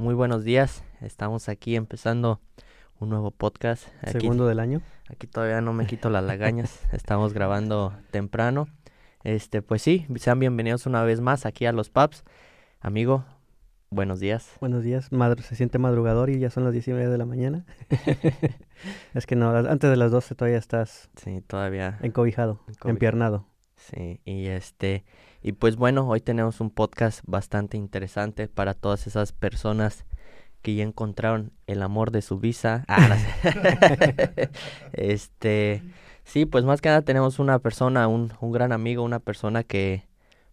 muy buenos días. Estamos aquí empezando un nuevo podcast. Aquí, Segundo del año. aquí todavía no me quito las lagañas. Estamos grabando temprano. Este, pues sí, sean bienvenidos una vez más aquí a los pubs. Amigo, buenos días. Buenos días. Madru- se siente madrugador y ya son las diez y media de la mañana. es que no, antes de las 12 todavía estás Sí, todavía. encobijado, Encobijado. empiernado. Sí, y este, y pues bueno, hoy tenemos un podcast bastante interesante para todas esas personas que ya encontraron el amor de su visa. Ah, este, sí, pues más que nada tenemos una persona, un, un gran amigo, una persona que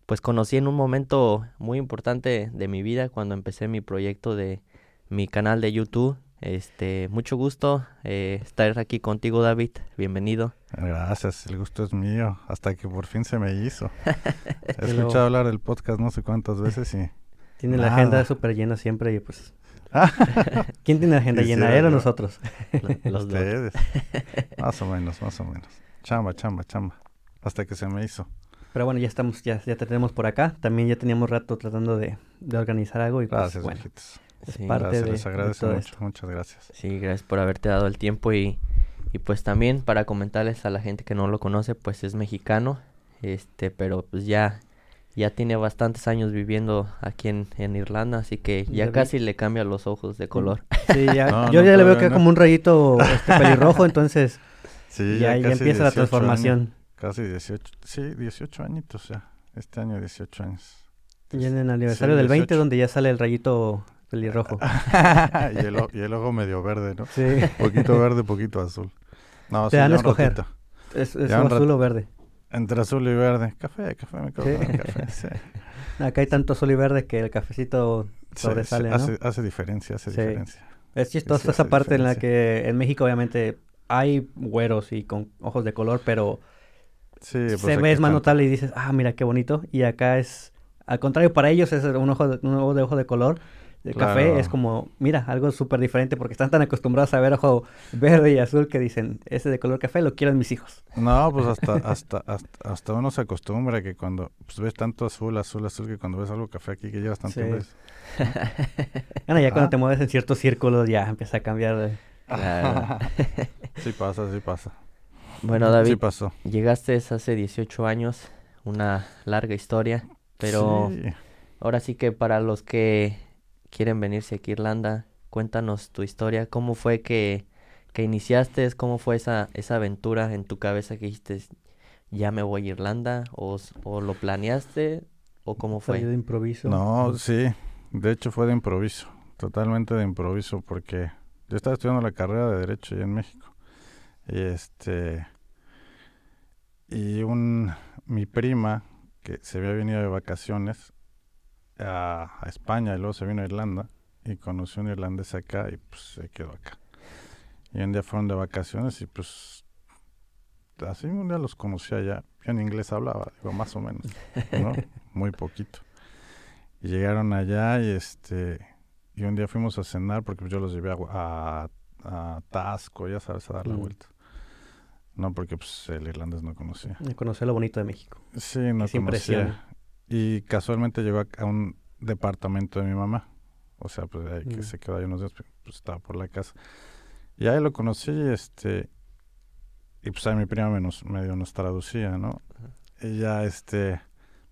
pues conocí en un momento muy importante de mi vida cuando empecé mi proyecto de mi canal de YouTube. Este, mucho gusto eh, estar aquí contigo, David. Bienvenido. Gracias, el gusto es mío, hasta que por fin se me hizo. He escuchado hablar del podcast no sé cuántas veces y... Tiene la Nada. agenda súper llena siempre y pues... ¿Quién tiene la agenda llena? Quisiera ¿Él o nosotros? Lo- Los dos. Ustedes. más o menos, más o menos. Chamba, chamba, chamba. Hasta que se me hizo. Pero bueno, ya estamos, ya, ya te tenemos por acá. También ya teníamos rato tratando de, de organizar algo y pues Gracias, bueno. es Sí. parte Gracias, de- les de agradezco todo mucho, esto. muchas gracias. Sí, gracias por haberte dado el tiempo y, y pues también para comentarles a la gente que no lo conoce, pues es mexicano, este, pero pues ya, ya tiene bastantes años viviendo aquí en, en Irlanda, así que ya casi le cambia los ojos de color. Sí, ya, No, yo no, ya le veo que no. como un rayito este, pelirrojo, entonces Sí, ya, ya empieza la 18 transformación. años, casi 18, sí, 18 añitos ya. Este año 18 años. Ya en el aniversario del 20 18. donde ya sale el rayito pelirrojo. y, el, y el ojo medio verde, ¿no? Sí, Poquito verde, poquito azul. No, Te sí, dan a escoger. ratito. es, es Ya un azul o verde. Entre azul y verde. Café, café, me Sí. café. Sí. Acá hay tanto azul y verde que el cafecito sobresale, sí, ¿no? hace, hace diferencia, hace diferencia. Es chistosa esa hace parte en la que en México obviamente hay güeros y con ojos de color, pero pues se ve es más notable y dices, ah, mira qué bonito. Y acá es, al contrario, para ellos es un ojo de, un ojo de ojo de color. El café Claro. es como, mira, algo súper diferente porque están tan acostumbrados a ver ojo verde y azul que dicen, ese de color café lo quieren mis hijos. No, pues hasta, hasta, hasta, hasta uno se acostumbra que cuando pues, ves tanto azul, azul, azul, que cuando ves algo café aquí que llevas tanto Sí. ves. Bueno, ya cuando Ah. te mueves en ciertos círculos ya empieza a cambiar. de- Claro. sí pasa, sí pasa. Bueno, Sí David, pasó. llegaste hace 18 años, una larga historia, pero Sí. ahora sí que para los que quieren venirse aquí a Irlanda, cuéntanos tu historia, cómo fue que, que iniciaste, cómo fue esa, esa aventura en tu cabeza que dijiste, ya me voy a Irlanda, o, o lo planeaste, o cómo fue. de improviso. No, sí. De hecho fue de improviso. Totalmente de improviso porque yo estaba estudiando la carrera de Derecho allá en México. Y este... Y un... Mi prima, que se había venido de vacaciones a, a España y luego se vino a Irlanda y conoció un irlandés acá y pues se quedó acá. Y un día fueron de vacaciones y pues... Así un día los conocí allá. Yo en inglés hablaba, digo, más o menos, ¿no? Muy poquito. Y llegaron allá y este y un día fuimos a cenar porque yo los llevé a, a, a Tasco, ya sabes, a dar la Mm. vuelta. No, porque pues el irlandés no conocía. De conocer lo bonito de México. Sí, no conocía. Y casualmente llegó a, a un departamento de mi mamá. O sea, pues ahí que Mm. se quedó ahí unos días, pues estaba por la casa. Y ahí lo conocí, este, y pues ahí mi prima me nos, medio nos traducía, ¿no? Y ya, este,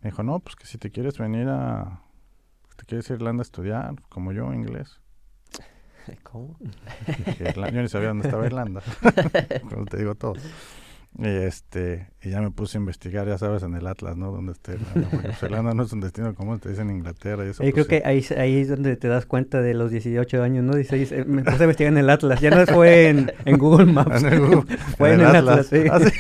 me dijo, no, pues que si te quieres venir a, te quieres ir a Irlanda a estudiar, como yo, inglés. ¿Cómo? Yo ni sabía dónde estaba Irlanda, como te digo todo. Y este, y ya me puse a investigar, ya sabes, en el Atlas, ¿no? Donde pues, Irlanda no es un destino común, te dicen Inglaterra y eso. Yo creo pues, que ahí, ahí es donde te das cuenta de los 18 años, ¿no? Dice, dice, me puse a investigar en el Atlas. Ya no fue en, en Google Maps. En el Google- fue en, el Atlas, sí. Ah, sí.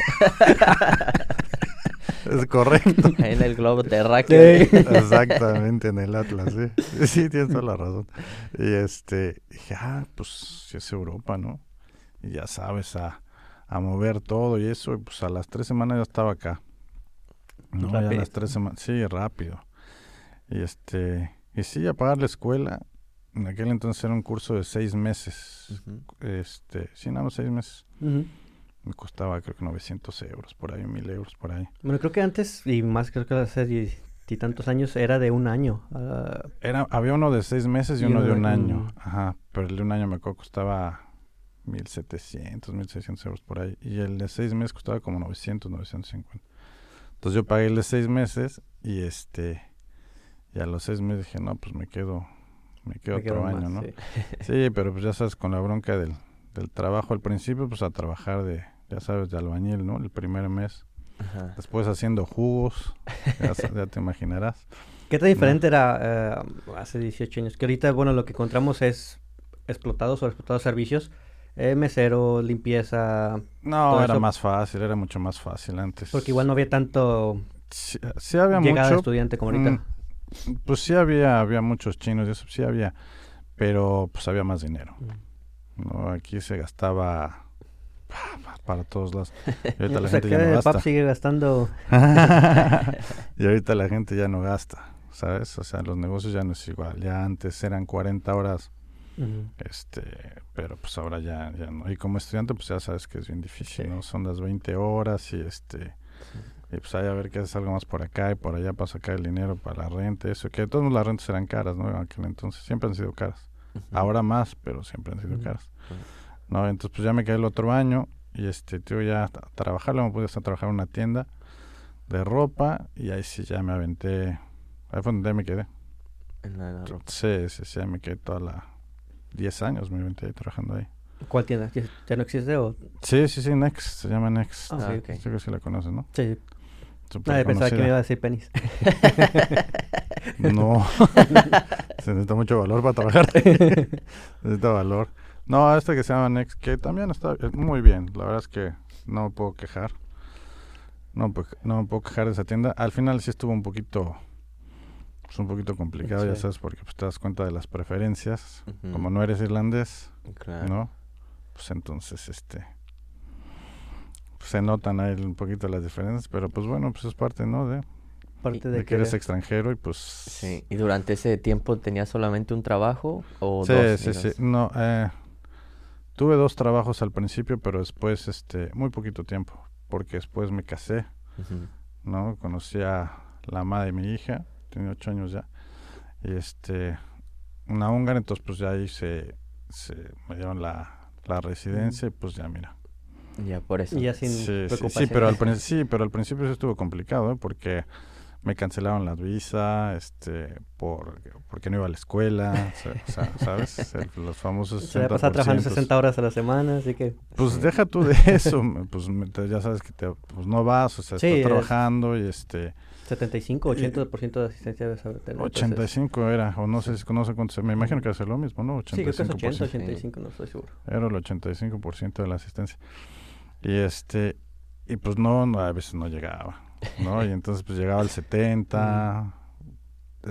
es correcto. Ahí en el globo terráqueo. Sí. Exactamente, en el Atlas, sí. Sí, tienes toda la razón. Y este, dije, ah, pues sí es Europa, ¿no? Y ya sabes, a, a mover todo y eso, y pues a las tres semanas ya estaba acá. No, ya a las tres semanas, sí, rápido. Y este, y sí, a pagar la escuela. En aquel entonces era un curso de seis meses. Este, sí, nada más seis meses. Me costaba creo que 900 euros, por ahí, 1000 euros, por ahí. Bueno, creo que antes, y más creo que hace die- veintitantos años era de un año. ah, Era, había uno de seis meses y, Y uno uno de un año. Ajá, pero el de un año me costaba 1.700, 1.600 euros por ahí. Y el de seis meses costaba como 900, 950. Entonces yo pagué el de seis meses y este... Y a los seis meses dije, no, pues me quedo, me quedo me quedo otro año, más, ¿no? sí. Sí, pero pues ya sabes, con la bronca del, del trabajo al principio, pues a trabajar de, ya sabes, de albañil, ¿no? El primer mes. Ajá. Después haciendo jugos, ya, ya te imaginarás. ¿Qué tan diferente era eh, hace 18 años? Que ahorita, bueno, lo que encontramos es explotados o explotados servicios. Eh, mesero, limpieza. No, era eso- más fácil, era mucho más fácil antes. Porque igual no había tanto Sí, sí había llegada de estudiante como ahorita. mm, pues sí había, había muchos chinos y eso sí había, pero pues había más dinero. Mm. ¿no? Aquí se gastaba pa- pa- para todos lados. Y ahorita la o sea, gente ya no el PAP gasta. sigue gastando. y ahorita la gente ya no gasta, ¿sabes? O sea, los negocios ya no es igual. Ya antes eran 40 horas, Este, pero pues ahora ya, ya no. Y como estudiante, pues ya sabes que es bien difícil, Sí. ¿no? Son las 20 horas y este... Y pues hay a ver qué haces algo más por acá y por allá para sacar el dinero para la renta, eso. Que de todas maneras las rentas eran caras, ¿no? En aquel entonces siempre han sido caras. Ahora más, pero siempre han sido caras. No, entonces pues ya me quedé el otro año y este, tío, ya a trabajar, luego me pude hasta trabajar en una tienda de ropa y ahí sí ya me aventé, ahí fue donde me quedé. En la, la ropa. Sí, sí, sí, ahí me quedé toda la 10 años me ahí trabajando ahí. ¿Cuál tienda? ¿Ya, no existe o...? Sí, sí, sí, Next, se llama Next. Ah, sí. ok. Sí, que sí la conoces, ¿no? Sí. Nadie pensaba que me iba a decir penis. No, se necesita mucho valor para trabajar. se necesita valor. No, este que se llama Next, que también está muy bien. La verdad es que no me puedo quejar. No, no me puedo quejar de esa tienda. Al final sí estuvo un poquito, pues un poquito complicado, ya Sí. sabes, porque pues, te das cuenta de las preferencias. Como no eres irlandés, Claro. ¿no? Pues entonces, este, pues, se notan ahí un poquito las diferencias, pero pues bueno, pues es parte, ¿no? De, Parte de de que eres extranjero y pues... Sí. ¿Y durante ese tiempo tenías solamente un trabajo o Sí, dos? sí, sí. digas? No, eh, tuve dos trabajos al principio, pero después, este, muy poquito tiempo, porque después me casé. ¿no? Conocí a la madre de mi hija, tenía ocho años ya, y este, una húngara, entonces pues ya ahí se, se me dieron la, la residencia y pues ya mira. Ya por eso. Ya sin Sí, sí, sí, pero al, sí, pero al principio sí estuvo complicado, ¿eh? porque me cancelaron la visa, este, por, porque no iba a la escuela, o sea, ¿sabes? El- los famosos Se la pasaba trabajando 60%. 60 horas a la semana, así que... Pues deja tú de eso, me- pues ya sabes que te, pues no vas, o sea, Sí, estás es- trabajando y este, 75, 80% de asistencia debes saber tener. entonces- 85 era, o no sé, si- no sé cuánto, me imagino que ser lo mismo, ¿no? Sí, creo que es 80, 85%. 85, no estoy seguro. Era el 85% de la asistencia. Y este, y pues no, no, a veces no llegaba, ¿no? Y entonces pues llegaba al 70.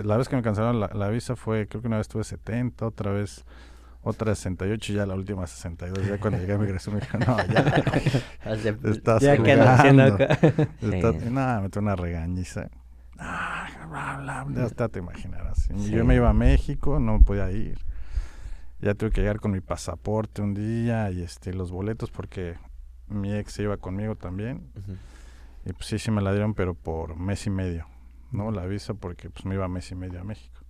La vez que me cancelaron la, la visa fue, creo que una vez tuve 70, otra vez, otra 68 y ya la última 62. Ya cuando llegué a migración me dijeron, no, ya, estás Ya jugando. acá. Está- Sí. Nada, me tuve una regañiza. Ah, bla, bla, ya hasta te imaginarás. Sí. Yo me iba a México, no podía ir. Ya tuve que llegar con mi pasaporte un día y este los boletos porque mi ex se iba conmigo también. Y pues sí, sí me la dieron, pero por mes y medio, ¿no? La visa porque pues me iba mes y medio a México.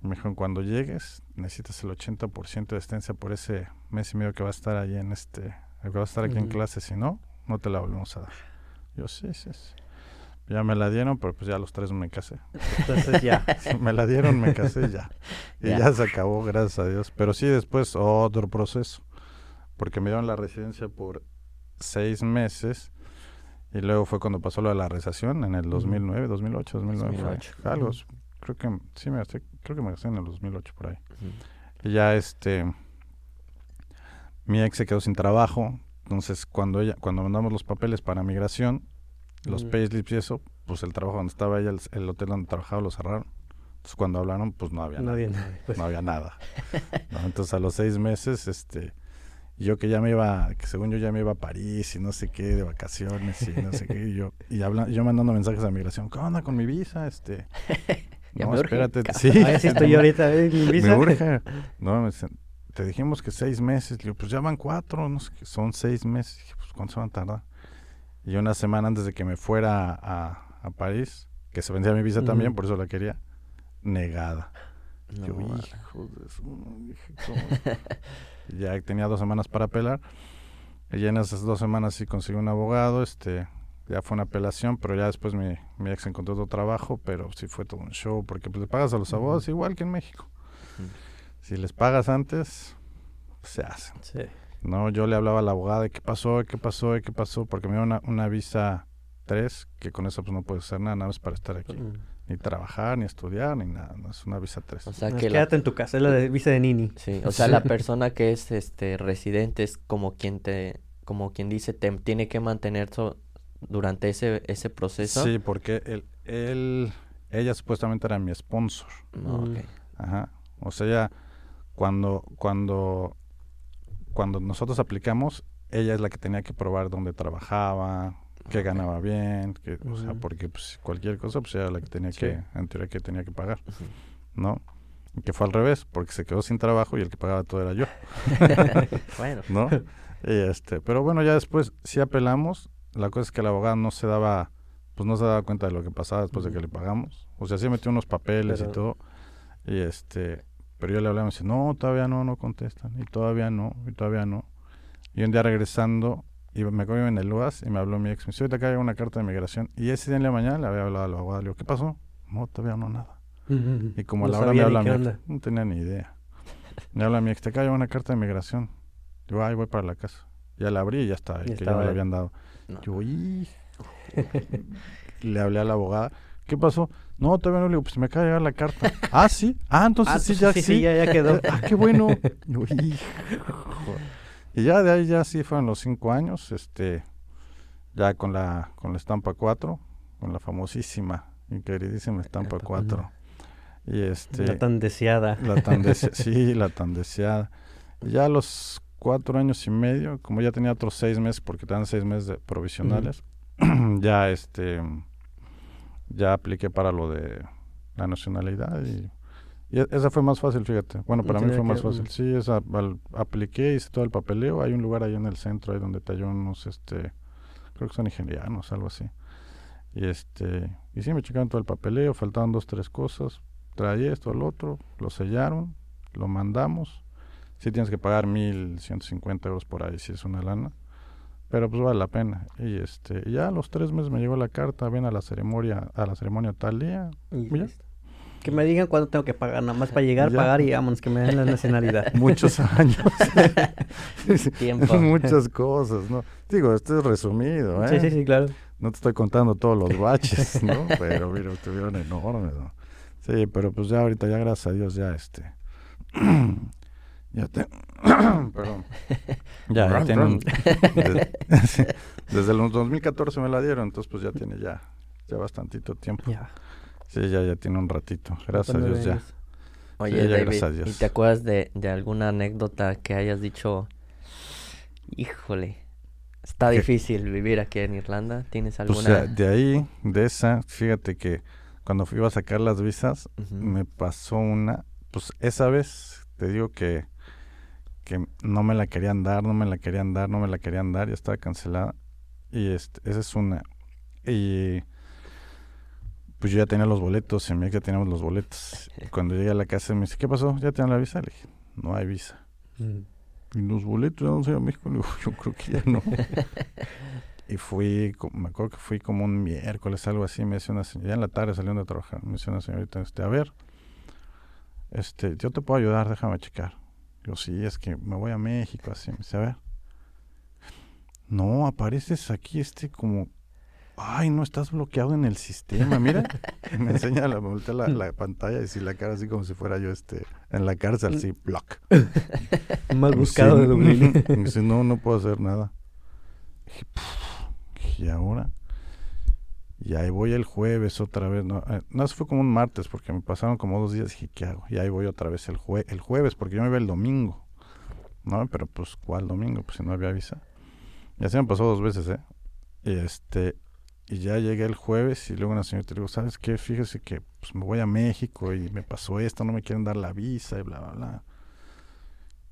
Me dijeron, cuando llegues, necesitas el 80% de estancia por ese mes y medio que va a estar ahí en este, que va a estar aquí en clase, si no, no te la volvemos a dar. Yo, sí, sí, sí. Ya me la dieron, pero pues ya a los tres me casé. Entonces ya. Me la dieron, me casé ya. Y Ya. ya se acabó, gracias a Dios. Pero sí, después otro proceso. Porque me dieron la residencia por seis meses. Y luego fue cuando pasó lo de la rezación en el Ujú. 2009, 2008, 2009. fue. 2008. Algo, creo que sí me gasté, creo que me gasté en el 2008 por ahí. Ya este mi ex se quedó sin trabajo, entonces cuando ella cuando mandamos los papeles para migración, los Ujú. payslips y eso, pues el trabajo donde estaba ella, el, el hotel donde trabajaba lo cerraron. Entonces cuando hablaron, pues no había No nada. había nada. Pues, No había nada. ¿no? Entonces a los seis meses, este, yo que ya me iba, que según yo ya me iba a París y no sé qué, de vacaciones y no sé qué, y yo, y habla, yo mandando mensajes a migración, ¿qué onda con mi visa? Este, Ya no, me urge, espérate, sí, Ahí sí estoy ahorita, ¿eh? Mi visa. me urge. No, me dicen, te dijimos que seis meses. Le digo, pues ya van cuatro, no sé son seis meses. Dije, pues ¿cuánto se van a tardar? Y una semana antes de que me fuera a, a París, que se vencía mi visa también, por eso la quería, negada. No, Yo, hijo de su- dije, ¿cómo? Y ya tenía dos semanas para apelar. Y en esas dos semanas sí conseguí un abogado, este, ya fue una apelación, pero ya después mi, mi ex encontró otro trabajo, pero sí fue todo un show, porque pues le pagas a los abogados igual que en México. Si les pagas antes, se hacen. Sí. No, yo le hablaba a la abogada de qué pasó, de qué pasó, de qué pasó, porque me dio una, una visa 3, que con eso pues no puedes hacer nada, nada más para estar aquí. Ni trabajar, ni estudiar, ni nada, no, es una visa 3. O sea que la, Quédate en tu casa, es la de visa de Nini. sí, o sea, la persona que es este residente es como quien te, como quien dice, te tiene que mantener so- durante ese, ese proceso. Sí, porque él, él, ella supuestamente era mi sponsor. No, Mm. ok. Ajá. O sea, ella, cuando, cuando, cuando nosotros aplicamos, ella es la que tenía que probar dónde trabajaba, que Ok. ganaba bien, que, o sea, porque pues, cualquier cosa, pues era la que tenía Sí. que, en teoría que tenía que pagar. ¿no? Y que fue al revés, porque se quedó sin trabajo y el que pagaba todo era yo, bueno, ¿no? y este, pero bueno, ya después sí apelamos, la cosa es que el abogado no se daba, pues no se daba cuenta de lo que pasaba después de que le pagamos, o sea, sí metió unos papeles Pero- y todo, y este, pero yo le hablaba y me dice, no, todavía no, no contestan, y todavía no, y todavía no. Y un día regresando, y me acuerdo en el UAS y me habló mi ex, me dice, ahorita acá hay una carta de migración, y ese día en la mañana le había hablado al abogado, le digo, ¿qué pasó? No, todavía no nada. Y como a No la hora me habla mi ex, no tenía ni idea. Me habla mi ex, te cae una carta de migración. Digo, ay, voy para la casa. Ya la abrí y ya está, Ya que ya me la habían dado. No. Yo, hijo. le hablé a la abogada, ¿qué pasó? No, todavía no le digo, pues me acaba de llegar la carta. ah, sí. Ah, entonces Ah, sí, ya sí, sí. ya, ya quedó. ah, qué bueno. Yo, hijo. Y ya de ahí ya sí fueron los cinco años, este, ya con la, con la estampa 4, con la famosísima y queridísima estampa Estampa 4. Y este, La tan deseada. la tan dese- sí, la tan deseada. Y ya a los cuatro años y medio, como ya tenía otros seis meses, porque te dan seis meses de provisionales, ya este, ya apliqué para lo de la nacionalidad y, y e- esa fue más fácil, fíjate. Bueno, para mí fue más fácil. Sí, esa, al- apliqué, hice todo el papeleo. Hay un lugar ahí en el centro, ahí donde ayudan unos, este, creo que son nigerianos, algo así. Y este, y sí, me checaron todo el papeleo, faltaban dos, tres cosas. Traía esto al otro, lo sellaron, lo mandamos. Sí tienes que pagar 1.150 euros por ahí, si es una lana. Pero pues vale la pena. Y este, ya a los tres meses me llegó la carta, ven a la ceremonia, a la ceremonia tal día. Y Ya. Que me digan cuándo tengo que pagar, nada más para llegar, Ya. pagar y vámonos, que me den la nacionalidad. Muchos años. Tiempo. Muchas cosas, ¿no? Digo, esto es resumido, ¿eh? Sí, sí, sí, claro. No te estoy contando todos los baches, ¿no? Pero mira, estuvieron enormes, ¿no? Sí, pero pues ya ahorita, ya gracias a Dios, ya este. ya te. Perdón. Ya, ya tiene un- de- sí, desde el 2014 me la dieron, entonces pues ya tiene ya, ya bastantito tiempo. Ya. Sí, ya, ya tiene un ratito. Gracias a Dios ya. Oye, ya, David, gracias a ¿y Dios. te acuerdas de, de alguna anécdota que hayas dicho, híjole, está ¿Qué? difícil vivir aquí en Irlanda? ¿Tienes Pues alguna? eh, de ahí, de esa, fíjate que cuando fui a sacar las visas, me pasó una, pues esa vez te digo que, que no me la querían dar, no me la querían dar, no me la querían dar, ya estaba cancelada. Y este, esa es una. Y pues yo ya tenía los boletos, y mi ex ya teníamos los boletos. Y cuando llegué a la casa me dice, ¿qué pasó? ¿Ya tienen la visa? Le dije, no hay visa. Mm. Y los boletos, ya no sé a México. Le digo, yo creo que ya no. y fui, me acuerdo que fui como un miércoles, algo así. Me decía una señora, ya en la tarde saliendo de trabajar, me decía una señorita, este, a ver, este, yo te puedo ayudar, déjame checar. Yo, sí, es que me voy a México, así. Me dice, a ver. No, apareces aquí, este, como. Ay, no estás bloqueado en el sistema, mira. Me enseña la, pantalla y si la cara así como si fuera yo este en la cárcel, sí, block. Más Me buscado de Dublín. me dice, no, no puedo hacer nada. ¿y ahora? Y ahí voy el jueves otra vez. No, eh, no, eso fue como un martes porque me pasaron como dos días. Dije, ¿qué hago? Y ahí voy otra vez el, jue el jueves porque yo me iba el domingo. No, pero pues, ¿cuál domingo? Pues si no había visa. Y así me pasó dos veces, ¿eh? Y este, y ya llegué el jueves y luego una señora te digo, ¿sabes qué? Fíjese que pues me voy a México y me pasó esto, no me quieren dar la visa y bla, bla, bla.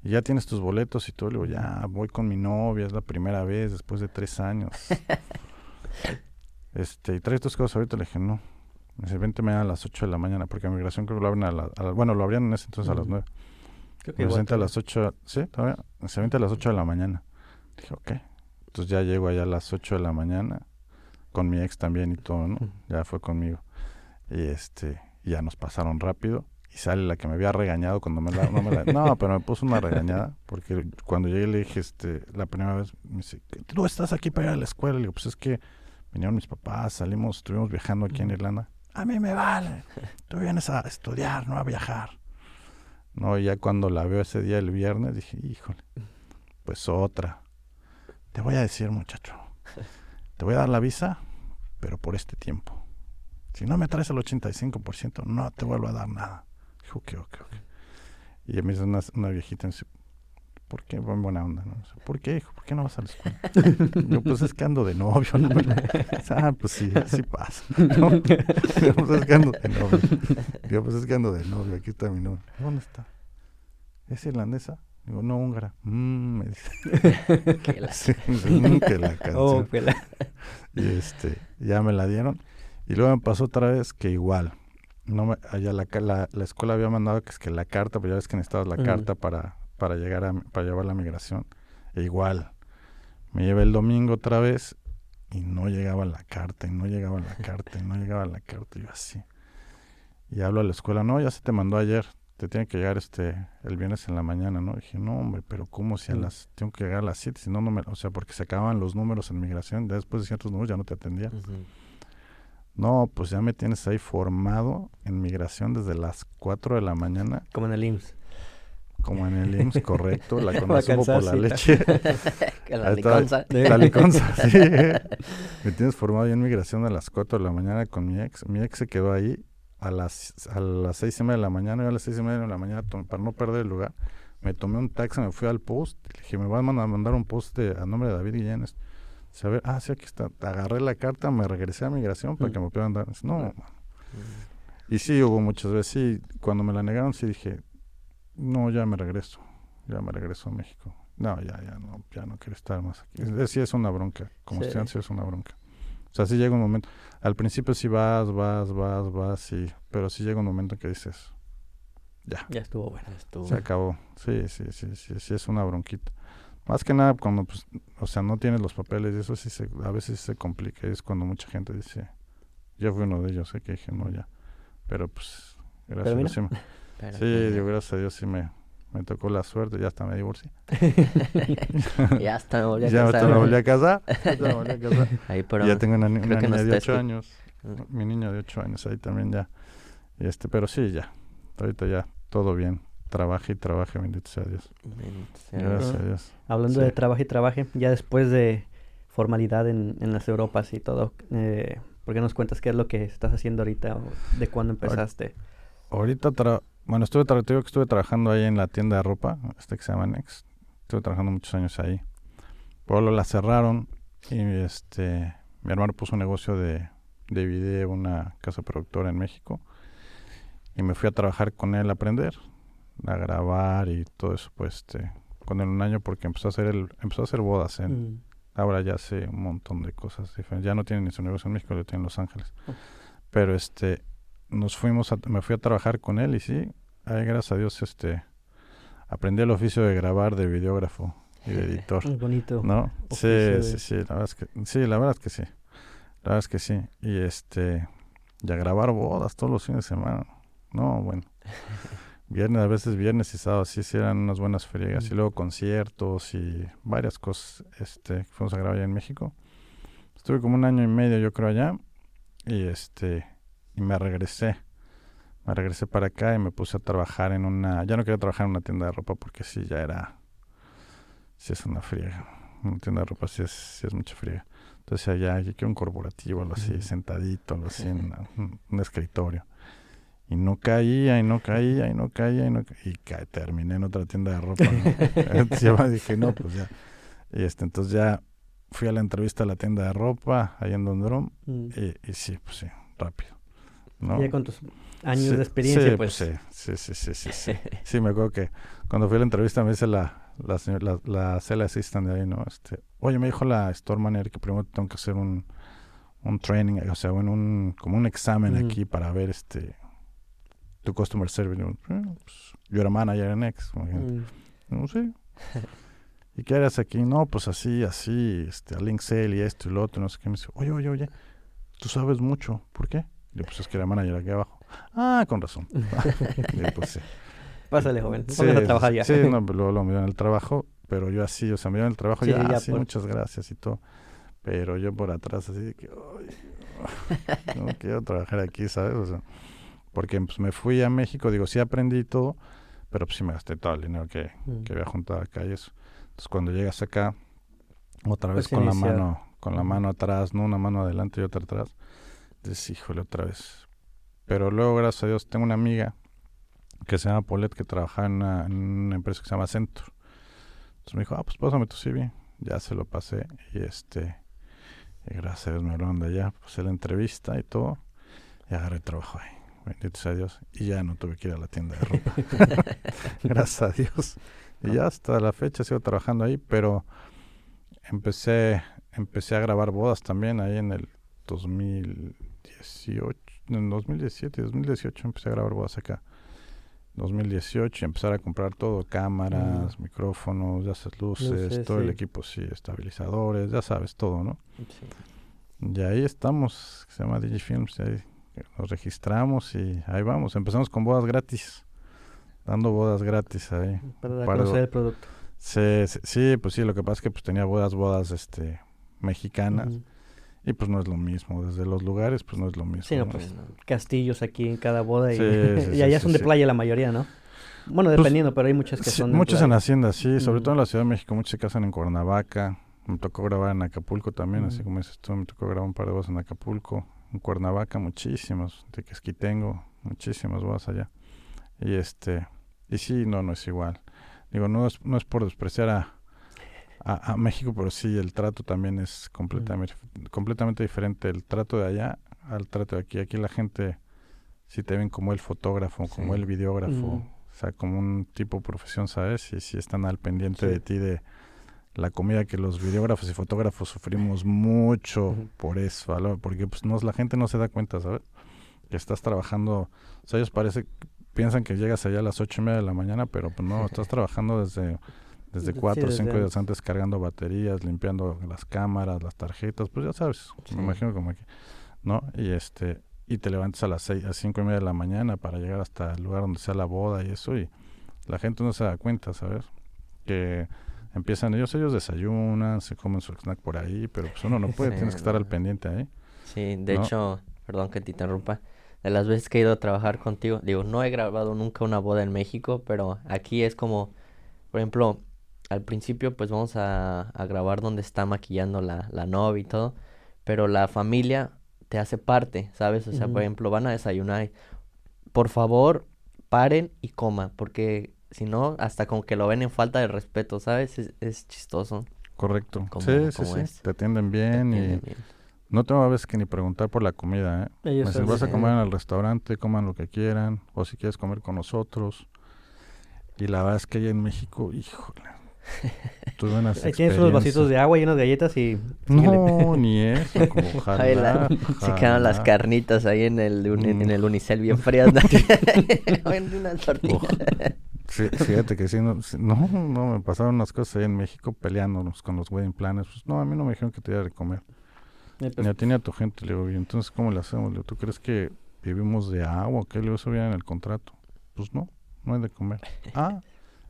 Y ya tienes tus boletos y todo. Le digo, ya voy con mi novia, es la primera vez después de tres años. este, y traes tus cosas ahorita. Le dije, no. Me dice, vente mañana a las 8 de la mañana, porque a migración creo que lo abren a, la, a la- Bueno, lo abrían en ese entonces a las Ujú. 9. Creo que Me igual a las 8, ¿sí? Todavía. Se vente a las 8 de la mañana. Dije, ok. Entonces ya llego allá a las 8 de la mañana, con mi ex también y todo, ¿no? Ya fue conmigo. Y este, ya nos pasaron rápido. Y sale la que me había regañado cuando me la... No, me la- no, pero me puso una regañada, porque cuando llegué le dije, este, la primera vez, me dice, ¿tú estás aquí para ir a la escuela? Le digo, pues es que vinieron mis papás, salimos, estuvimos viajando aquí en. Irlanda. A mí me vale. Tú vienes a estudiar, no a viajar. No, y ya cuando la veo ese día el viernes dije, híjole, pues otra. Te voy a decir, muchacho, te voy a dar la visa, pero por este tiempo. Si no me traes el 85%, no te vuelvo a dar nada. Dijo, ok, ok, ok. Y me dice una, una viejita, me dice, ¿por qué? En buena onda, ¿Por qué, hijo? ¿Por qué no vas a la escuela? Yo, pues es que ando de novio, ¿no? Ah, pues sí, así pasa. ¿no? Yo, pues es que ando de novio. Yo, pues es que ando de novio, aquí está mi novio. ¿Dónde está? ¿Es irlandesa? Digo, no, húngara. Mm, me dice. Que la- Sí, mm, que la canción. Oh, pela. Y este, ya me la dieron. Y luego me pasó otra vez que igual. No me, allá la, la, la escuela había mandado que es que la carta, pero ya ves que necesitabas la carta para, para llegar a, para llevar la migración. E igual. Me llevé el domingo otra vez y no llegaba la carta, y no llegaba la carta, y no llegaba la carta. Y yo así. Y hablo a la escuela, no, ya se te mandó ayer. Te tiene que llegar este el viernes en la mañana, ¿no? dije, no, hombre, pero ¿cómo si a Mm. las tengo que llegar a las 7? Si no, no me, o sea, porque se acababan los números en migración, después de ciertos números ya no te atendía. No, pues ya me tienes ahí formado en migración desde las 4 de la mañana, Como en el IMSS. Como en el IMSS, correcto, la conozco por la leche. La liconza. La liconza, sí. Me tienes formado ya en migración a las 4 de la mañana con mi ex. Mi ex se quedó ahí a las, a las 6 y media de la mañana. Yo a las 6 y media de la mañana, para no perder el lugar, me tomé un taxi, me fui al post. Le dije, me van a mandar un post de- a nombre de David Guillén. Dice, a ver, ah, sí, aquí está. Agarré la carta, me regresé a migración para Mm. que me puedan dar. Dice, no, Ujú. y sí, hubo muchas veces. Sí, cuando me la negaron, sí dije, no, ya me regreso. Ya me regreso a México. No, ya, ya no, ya no quiero estar más aquí. Es- Sí, es una bronca. Como Sí. sí es una bronca. O sea, sí llega un momento. Al principio sí vas, vas, vas, vas, sí. Pero sí llega un momento que dices, ya, Ya estuvo bueno. Estuvo. se acabó. Sí, sí, sí, sí, sí, es una bronquita. Más que nada cuando, pues, o sea, no tienes los papeles y eso sí se, a veces se complica. Es cuando mucha gente dice, yo fui uno de ellos, sé que dije, no, ya. Pero pues, gracias mira. Sí me- Pero, Sí, digo, gracias a Dios sí me, me tocó la suerte, ya hasta me divorcié. ya hasta me volví a ya casar. hasta me volví a casar. ya hasta me volví a casar. Ahí, pero Y ya tengo una, ni- niña de está 8 escu- años. Mm. Mi niño de 8 años ahí también ya. Y este, pero sí, ya. Ahorita ya todo bien. Trabaje y trabaje, bendito sea Dios. Bendito sea Gracias Dios. a Dios. Hablando Sí. de trabajo y trabaje, ya después de formalidad en, en las Europas y todo, eh, ¿por qué nos cuentas qué es lo que estás haciendo ahorita o de cuándo empezaste? Ahorita, tra- bueno, estuve, te digo que estuve trabajando ahí en la tienda de ropa, este que se llama Next. Estuve trabajando muchos años ahí. Luego la cerraron y este, mi hermano puso un negocio de, de video, una casa productora en México. Y me fui a trabajar con él a aprender, a grabar y todo eso, pues, este, con él un año porque empezó a hacer el, empezó a hacer bodas en, Mm. Ahora ya hace un montón de cosas diferentes. Ya no tiene ni su negocio en México, lo tiene en Los Ángeles. Oh. Pero este, nos fuimos, a- me fui a trabajar con él y sí, ay, gracias a Dios, este, aprendí el oficio de grabar, de videógrafo y de editor. Muy bonito. ¿No? Sí, de- sí, sí, la verdad es que sí, la verdad es que sí. La verdad es que sí. Y este, ya grabar bodas todos los fines de semana. No, bueno. Viernes, a veces viernes y sábado, sí, sí eran unas buenas friegas. Y Mm. luego conciertos y varias cosas este, que fuimos a grabar allá en México. Estuve como un año y medio, yo creo, allá. Y este, y me regresé. Me regresé para acá y me puse a trabajar en una. Ya no quería trabajar en una tienda de ropa porque sí, ya era. Sí, es una friega. Una tienda de ropa sí es, sí es mucha friega. Entonces allá, yo quiero un corporativo, algo así, sentadito, algo así, en una- un, escritorio. Y no caía, y no caía, y no caía, y no ca- Y ca- terminé en otra tienda de ropa. dije, no, pues ya. Y este, entonces ya fui a la entrevista a la tienda de ropa, ahí en Dondrum, Mm. y, y sí, pues sí, rápido. ¿No? Ya con tus años Sí, de experiencia, sí, pues. sí, sí, sí, sí, sí, sí. Me acuerdo que cuando fui a la entrevista me dice la, la, la, la assistant de ahí, ¿no? Este, oye, me dijo la store manager que primero tengo que hacer un, un training, o sea, en un, como un examen aquí para ver este tu customer service. Yo, "Eh, pues, yo era manager en X. Mm. No sé. ¿Y qué harías aquí? No, pues así, así, este, a link sale y esto y lo otro, no sé qué. Me dice, oye, oye, oye, tú sabes mucho. ¿Por qué? Y yo, pues es que era manager aquí abajo. Ah, con razón. Y yo, pues. Pásale, joven. Sí, a trabajar ya. Sí, no, luego lo me dieron el trabajo, pero yo así, o sea, me dieron el trabajo y Sí, yo, ah, ya sí, por- muchas gracias y todo. Pero yo por atrás así de que, ay, no quiero trabajar aquí, ¿sabes? O sea, porque pues me fui a México, digo, sí aprendí todo, pero pues sí me gasté todo el dinero que, Mm. que había juntado acá y eso. Entonces cuando llegas acá, otra vez Pues con iniciar. la mano, con la mano atrás, no una mano adelante y otra atrás, dices, híjole, otra vez. Pero luego, gracias a Dios, tengo una amiga que se llama Paulette que trabajaba en una, en una empresa que se llama Centro. Entonces me dijo, ah, pues pásame tu CV. Ya se lo pasé y este, y gracias a Dios me hablaron de allá, pasé la entrevista y todo, y agarré trabajo ahí. Bendito sea Dios. Y ya no tuve que ir a la tienda de ropa. gracias a Dios. Y ya hasta la fecha sigo trabajando ahí, pero empecé, empecé a grabar bodas también ahí en el 2018, en el 2017, 2018 empecé a grabar bodas acá. 2018 y empezar a comprar todo, cámaras, micrófonos, ya sabes, luces, Luces, todo el sí. equipo, sí, estabilizadores, ya sabes, todo, ¿no? Sí. Y ahí estamos, se llama Digifilms, ahí nos registramos y ahí vamos. Empezamos con bodas gratis, dando bodas gratis ahí. Para conocer el producto. Sí, sí, sí, pues sí, lo que pasa es que pues tenía bodas, bodas, este, mexicanas Ujú. Y pues no es lo mismo, desde los lugares pues no es lo mismo. Sí, no, ¿no? pues castillos aquí en cada boda y, Sí, sí, y allá son de playa la mayoría, ¿no? Bueno, Pues, dependiendo, pero hay muchas que son de muchos en. Hacienda, sí, sobre todo en la Ciudad de México, muchos se casan en Cuernavaca. Me tocó grabar en Acapulco también, así como dices tú, me tocó grabar un par de bodas en Acapulco. En Cuernavaca, muchísimos. De Quesquitengo, muchísimas bodas allá. Y este, y sí, no, no es igual. Digo, no es, no es por despreciar a, a, a México, pero sí, el trato también es completamente, completamente diferente. El trato de allá al trato de aquí. Aquí la gente, si te ven como el fotógrafo, como Sí. el videógrafo, o sea, como un tipo de profesión, ¿sabes? Y si están al pendiente Sí. de ti, de la comida que los videógrafos y fotógrafos sufrimos mucho por eso, ¿vale? porque pues no, la gente no se da cuenta, ¿sabes? Que estás trabajando, o sea, ellos parece, piensan que llegas allá a las ocho y media de la mañana, pero pues no, estás trabajando desde, desde cuatro o cinco días antes. antes cargando baterías, limpiando las cámaras, las tarjetas, pues ya sabes, Sí. me imagino como que, ¿no? Y este, y te levantas a las seis, a cinco y media de la mañana para llegar hasta el lugar donde sea la boda y eso, y la gente no se da cuenta, ¿sabes? Que empiezan ellos, ellos desayunan, se comen su snack por ahí, pero pues uno no puede, Sí, tienes que estar al pendiente ahí. Sí, de ¿no? hecho, perdón que te interrumpa, de las veces que he ido a trabajar contigo, digo, no he grabado nunca una boda en México, pero aquí es como, por ejemplo, al principio pues vamos a, a grabar donde está maquillando la, la novia y todo, pero la familia te hace parte, ¿sabes? O sea, por ejemplo, van a desayunar y, por favor, paren y coman, porque si no, hasta como que lo ven en falta de respeto, ¿sabes? Es, es chistoso. Correcto. Como- sí, sí, sí. es. Te atienden te bien y bien. no tengo a veces que ni preguntar por la comida, ¿eh? Me son- vas a comer en el restaurante, coman lo que quieran, o si quieres comer con nosotros. Y la verdad es que allá en México, híjole, tuve unas Ahí tienes unos vasitos de agua llenos de galletas y... No, ni eso, como la- ojalá, se quedaron las carnitas ahí en el, en Mm. el unicel bien frías. ¿no? En una tortilla. Ojo. Sí, fíjate que sí, no, no, no, me pasaron unas cosas ahí en México peleándonos con los wedding planners. Pues no, a mí no me dijeron que te iba a comer. Eh, pues, Ni a ti ni a tu gente. Le digo, ¿y entonces cómo le hacemos? Le digo, ¿tú crees que vivimos de agua qué? Le digo, eso viene en el contrato. Pues no, no hay de comer. Ah,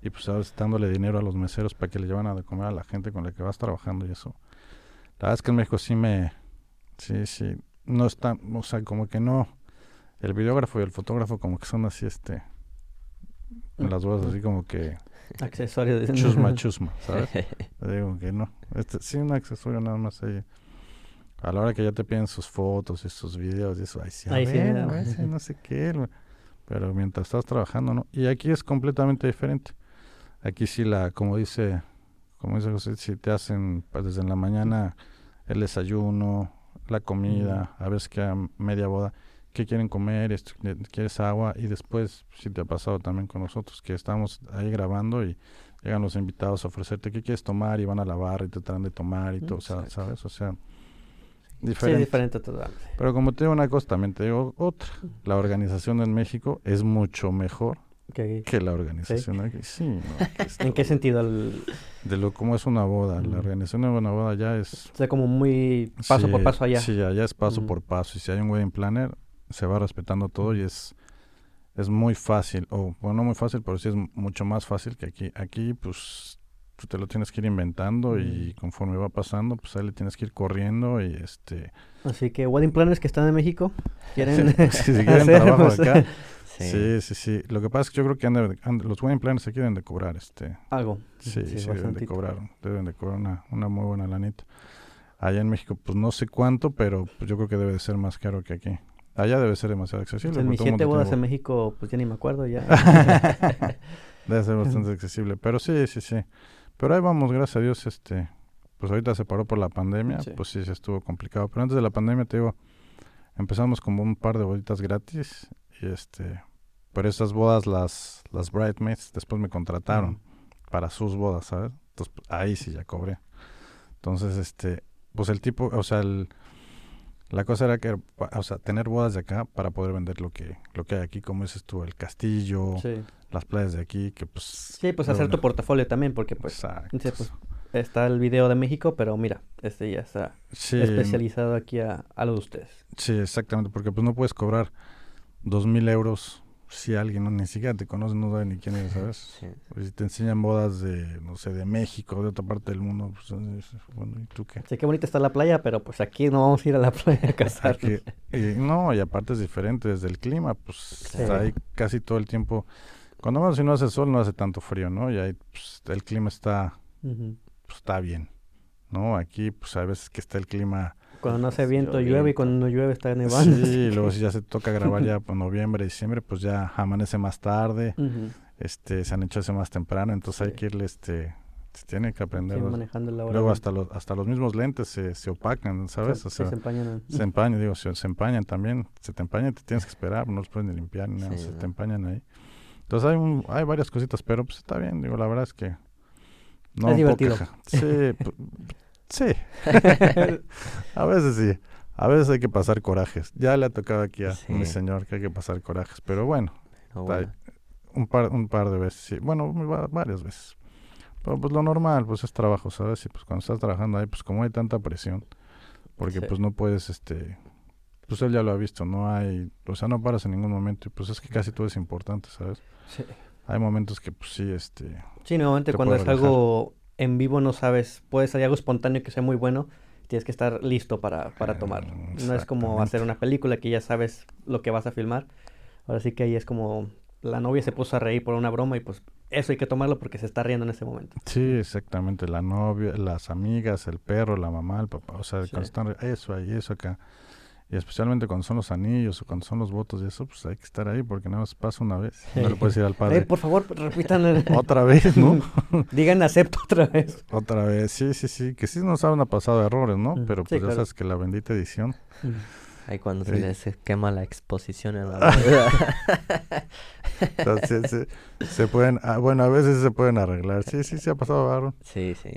y pues sabes, dándole dinero a los meseros para que le llevan a de comer a la gente con la que vas trabajando y eso. La verdad es que en México sí me... Sí, sí, no está, o sea, como que no... El videógrafo y el fotógrafo como que son así, este... En las bodas así como que... accesorios. de- Chusma, chusma, ¿sabes? Le digo que no. Este, sí, un accesorio nada más ahí. A la hora que ya te piden sus fotos y sus videos y eso, ay, sí, a Ahí sí, ver, sí, no sé qué. Pero mientras estás trabajando, ¿no? Y aquí es completamente diferente. Aquí sí la, como dice, como dice José, si te hacen pues, desde la mañana el desayuno, la comida, a veces que a media boda, ¿qué quieren comer? Esto, ¿Quieres agua? Y después, si te ha pasado también con nosotros, que estamos ahí grabando y llegan los invitados a ofrecerte qué quieres tomar y van a la barra y te traen de tomar y todo, o sea. ¿sabes? O sea, diferente. Sí, diferente todo. Pero como te digo una cosa, también te digo otra. La organización en México es mucho mejor que, la organización aquí. Sí, ¿En qué sentido? De lo como es una boda. La organización de una boda ya es... O sea, como muy paso por paso allá. Sí, allá es paso por paso. Y si hay un wedding planner, se va respetando todo y es es muy fácil, o bueno, no muy fácil, pero sí es mucho más fácil que aquí. Aquí, pues, tú te lo tienes que ir inventando y conforme va pasando, pues ahí le tienes que ir corriendo y este... Así que, wedding planners que están en México, ¿quieren si, quieren trabajo acá. Sí. sí. sí, Lo que pasa es que yo creo que los wedding planners aquí deben de cobrar, este... Algo. Sí, sí, deben de cobrar, deben de cobrar una, una muy buena lanita. Allá en México, pues no sé cuánto, pero pues, yo creo que debe de ser más caro que aquí. Allá debe ser demasiado accesible. en mis siete bodas en México, pues ya ni me acuerdo ya. debe ser bastante accesible. Pero sí, sí, sí. Pero ahí vamos, gracias a Dios, este, pues ahorita se paró por la pandemia, pues sí, se estuvo complicado. Pero antes de la pandemia, te digo, empezamos como un par de bolitas gratis y este, pero esas bodas, las, las bridesmaids, después me contrataron para sus bodas, ¿sabes? Entonces, pues, ahí sí ya cobré. Entonces, este, pues el tipo, o sea, el la cosa era que, o sea, tener bodas de acá para poder vender lo que, lo que hay aquí, como dices tú, el castillo, las playas de aquí, que pues... Sí, pues hacer tu portafolio también, porque pues, pues, está el video de México, pero mira, este ya está especializado aquí a, a lo de ustedes. Sí, exactamente, porque pues no puedes cobrar dos mil euros si alguien no, ni siquiera te conoce, no sabe ni quién eres, ¿sabes? Pues, si te enseñan bodas de, no sé, de México, de otra parte del mundo, pues, bueno, ¿y tú qué? Sí, qué bonita está la playa, pero pues aquí no vamos a ir a la playa a casar. no, y aparte es diferente, desde el clima, pues ahí casi todo el tiempo, cuando menos si no hace sol, no hace tanto frío, ¿no? Y ahí pues, el clima está, pues, está bien, ¿no? Aquí, pues hay veces que está el clima cuando no hace viento llueve y cuando no llueve está nevando. Sí, luego si ya se toca grabar ya por noviembre, diciembre, pues ya amanece más tarde, este, se han hecho ese más temprano, entonces hay que irle, este, se tiene que aprender. luego hasta los, hasta los mismos lentes se, se opacan, ¿sabes? O sea, se empañan. Se empañan, digo, se, se, empañan también, se te empañan, te tienes que esperar, no los puedes ni limpiar, ni nada, se te empañan ahí. Entonces hay, un, hay varias cositas, pero pues está bien, digo, la verdad es que... No es divertido. Sí, Sí. a veces sí. A veces hay que pasar corajes. Ya le ha tocado aquí a mi señor que hay que pasar corajes. Pero bueno, un, par, un par de veces, sí. Bueno, varias veces. Pero pues lo normal, pues es trabajo, ¿sabes? Y pues cuando estás trabajando ahí, pues como hay tanta presión, porque pues no puedes, este, pues él ya lo ha visto, no hay, o sea, no paras en ningún momento y pues es que casi todo es importante, ¿sabes? Sí. Hay momentos que pues sí, este... Sí, nuevamente cuando es algo en vivo no sabes, puede salir algo espontáneo que sea muy bueno, tienes que estar listo para, para tomarlo. No es como hacer una película que ya sabes lo que vas a filmar. Ahora sí que ahí es como la novia se puso a reír por una broma y pues eso hay que tomarlo porque se está riendo en ese momento. Sí, exactamente. La novia, las amigas, el perro, la mamá, el papá. O sea, están, eso ahí, eso acá. Y especialmente cuando son los anillos o cuando son los votos y eso, pues hay que estar ahí porque nada más pasa una vez. No le puedes ir al padre. Eh, por favor, repitan. otra vez, ¿no? Digan acepto otra vez. Otra vez, sí, sí, sí. Que sí nos han pasado errores, ¿no? Pero pues ya sabes que la bendita edición. Ahí cuando se les quema la exposición en la Entonces, se, pueden, ah, bueno, a veces se pueden arreglar. Sí, sí, se ha pasado, Barro. Sí, sí,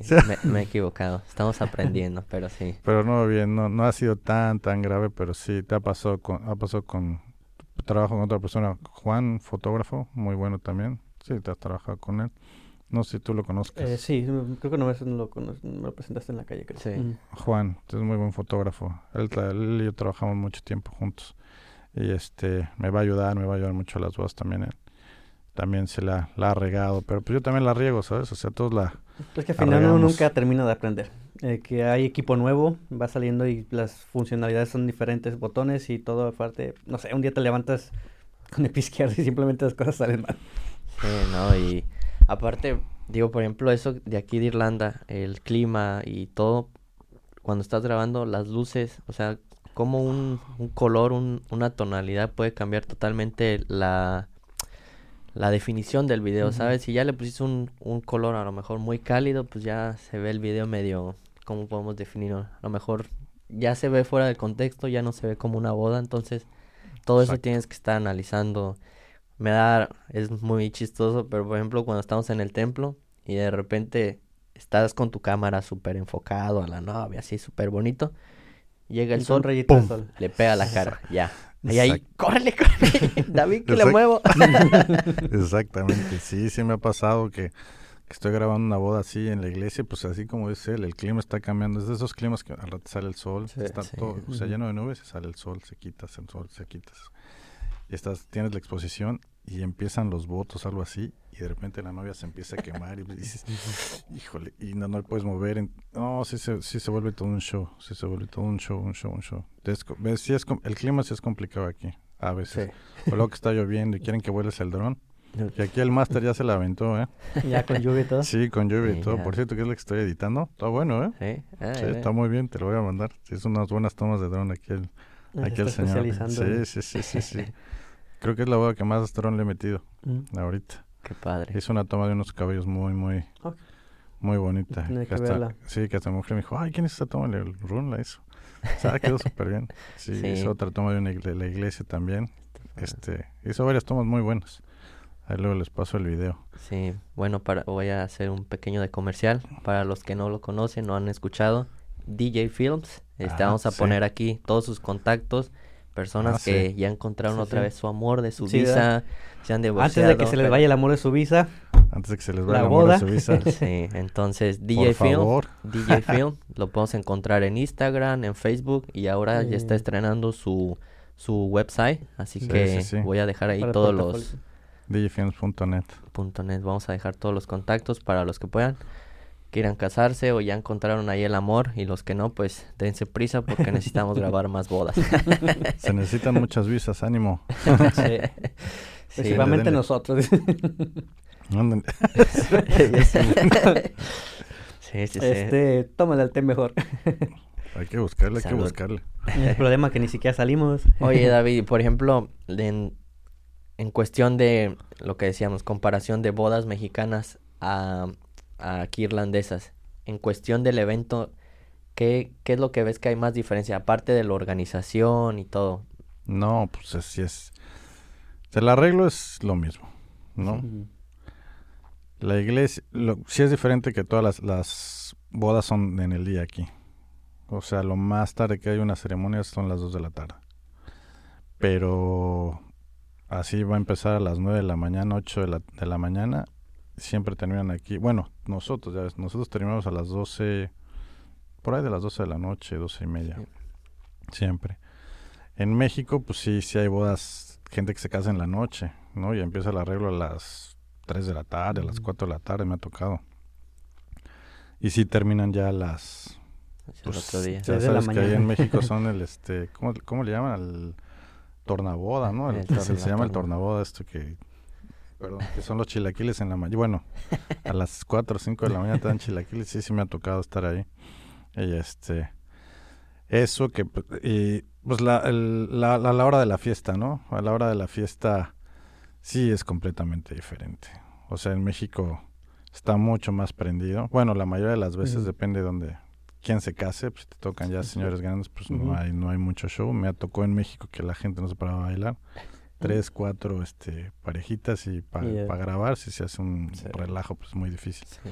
me, he equivocado. Estamos aprendiendo, pero sí. Pero no, bien, no, no ha sido tan, tan grave, pero sí, te ha pasado con, ha pasado con, trabajo con otra persona, Juan, fotógrafo, muy bueno también. Sí, te has trabajado con él. No sé si tú lo conozcas. Eh, sí, creo que no lo, me lo presentaste en la calle, creo. Sí. Juan, es muy buen fotógrafo. Él, y yo trabajamos mucho tiempo juntos. Y este, me va a ayudar, me va a ayudar mucho a las dos también. Él. También se la, la, ha regado, pero pues yo también la riego, ¿sabes? O sea, todos la... Es que al final uno nunca termina de aprender. Eh, que hay equipo nuevo, va saliendo y las funcionalidades son diferentes, botones y todo aparte. No sé, un día te levantas con el pie izquierdo y simplemente las cosas salen mal. Sí, no, y Aparte, digo, por ejemplo, eso de aquí de Irlanda, el clima y todo, cuando estás grabando las luces, o sea, como un, un color, un, una tonalidad puede cambiar totalmente la, la definición del video, ¿sabes? Si ya le pusiste un, un color a lo mejor muy cálido, pues ya se ve el video medio, ¿cómo podemos definirlo? A lo mejor ya se ve fuera del contexto, ya no se ve como una boda, entonces todo eso tienes que estar analizando me da, es muy chistoso, pero por ejemplo cuando estamos en el templo y de repente estás con tu cámara súper enfocado a la novia, así súper bonito, llega el sol, rayito de ¡pum! sol. le pega la cara, ya. Y ahí, Exacto. córrele, córrele, David, que le muevo. Exactamente, sí, sí me ha pasado que, que estoy grabando una boda así en la iglesia, pues así como dice él, el clima está cambiando, es de esos climas que al rato sale el sol, Sí, está sí. todo, o sea, lleno de nubes, y sale el sol, se quita, el sol, se quita. Y estás, tienes la exposición y empiezan los votos, algo así, y de repente la novia se empieza a quemar y dices, híjole, y no, no le puedes mover. en- no, sí se, sí se vuelve todo un show, sí se vuelve todo un show, un show, un show. Es sí es el clima sí es complicado aquí, a veces. O luego que está lloviendo y quieren que vueles el dron. Y aquí el máster ya se la aventó, ¿eh? Ya con lluvia y todo. Sí, con lluvia y todo. Por cierto, que es lo que estoy editando. Está bueno, ¿eh? Sí, ah, Sí, está muy bien, te lo voy a mandar. Sí, es unas buenas tomas de dron aquí el, aquí el señor. Sí, sí, sí, sí, sí. Creo que es la boda que más dron le he metido Mm. ahorita. Qué padre. Hizo una toma de unos cabellos muy, muy, Ok. muy bonita. Tiene que hasta-. Sí, que hasta mi mujer me dijo, ay, ¿quién es esta toma? El Run la hizo. O sea, quedó súper bien. Sí, Sí. hizo otra toma de, una de la iglesia también. Este, hizo varias tomas muy buenas. Ahí luego les paso el video. Sí, bueno, para, voy a hacer un pequeño de comercial. Para los que no lo conocen, no han escuchado, DJ Films. Este, Ah, vamos a sí. poner aquí todos sus contactos. Personas Ah, sí. que ya encontraron Sí, otra sí. vez su amor de su Sí, visa, se han Antes divorciado. de que se les vaya el amor de su visa, Antes de que se les La vaya el amor de boda. su visa. Sí, entonces DJ Por Film, favor. DJ Film, lo podemos encontrar en Instagram, en Facebook y ahora ya está estrenando su, su website, así Sí, que sí, sí. voy a dejar ahí para todos los DJFilms.net. punto .net, vamos a dejar todos los contactos para los que puedan quieran casarse o ya encontraron ahí el amor y los que no, pues dense prisa porque necesitamos grabar más bodas. Se necesitan muchas visas, ánimo. Sí. Sí, Principalmente denle. nosotros. Anden- sí, sí, sí. este, tómale el té mejor. hay que buscarle, hay que buscarle. el problema es que ni siquiera salimos. Oye, David, por ejemplo, en, en cuestión de lo que decíamos, comparación de bodas mexicanas a aquí irlandesas, en cuestión del evento, ¿qué, ¿qué es lo que ves que hay más diferencia? Aparte de la organización y todo. No, pues así es. El arreglo es lo mismo, ¿no? La iglesia, lo, sí es diferente que todas las, las bodas son en el día aquí. O sea, lo más tarde que hay una ceremonia son las 2 de la tarde. Pero así va a empezar a las 9 de la mañana, 8 de la, de la mañana. Siempre terminan aquí. Bueno, nosotros, ya ves, nosotros terminamos a las 12, por ahí de las 12 de la noche, 12 y media. Sí. Siempre. En México, pues sí, sí hay bodas, gente que se casa en la noche, ¿no? Y empieza el arreglo a las 3 de la tarde, a las Mm. 4 de la tarde, me ha tocado. Y sí terminan ya a las... Pues, el otro día. ya Seis de la sabes que ahí en México son el, este, ¿cómo, cómo le llaman? Al tornaboda, ¿no? El- El se, torna- se llama el torna- tornaboda esto que... Perdón, que son los chilaquiles en la mañana. Bueno, a las 4 o 5 de la mañana te dan chilaquiles. Sí, sí me ha tocado estar ahí. Y este... Eso que... pues, Y pues la, el- la, la, la hora de la fiesta, ¿no? A la hora de la fiesta sí es completamente diferente. O sea, en México está mucho más prendido. Bueno, la mayoría de las veces depende de donde quién se case, pues si te tocan ya señores grandes, pues no hay no hay mucho show. Me ha tocado en México que la gente no se paraba a bailar. Tres, cuatro este parejitas y para grabar si se hace un Sí. relajo pues muy difícil. Sí.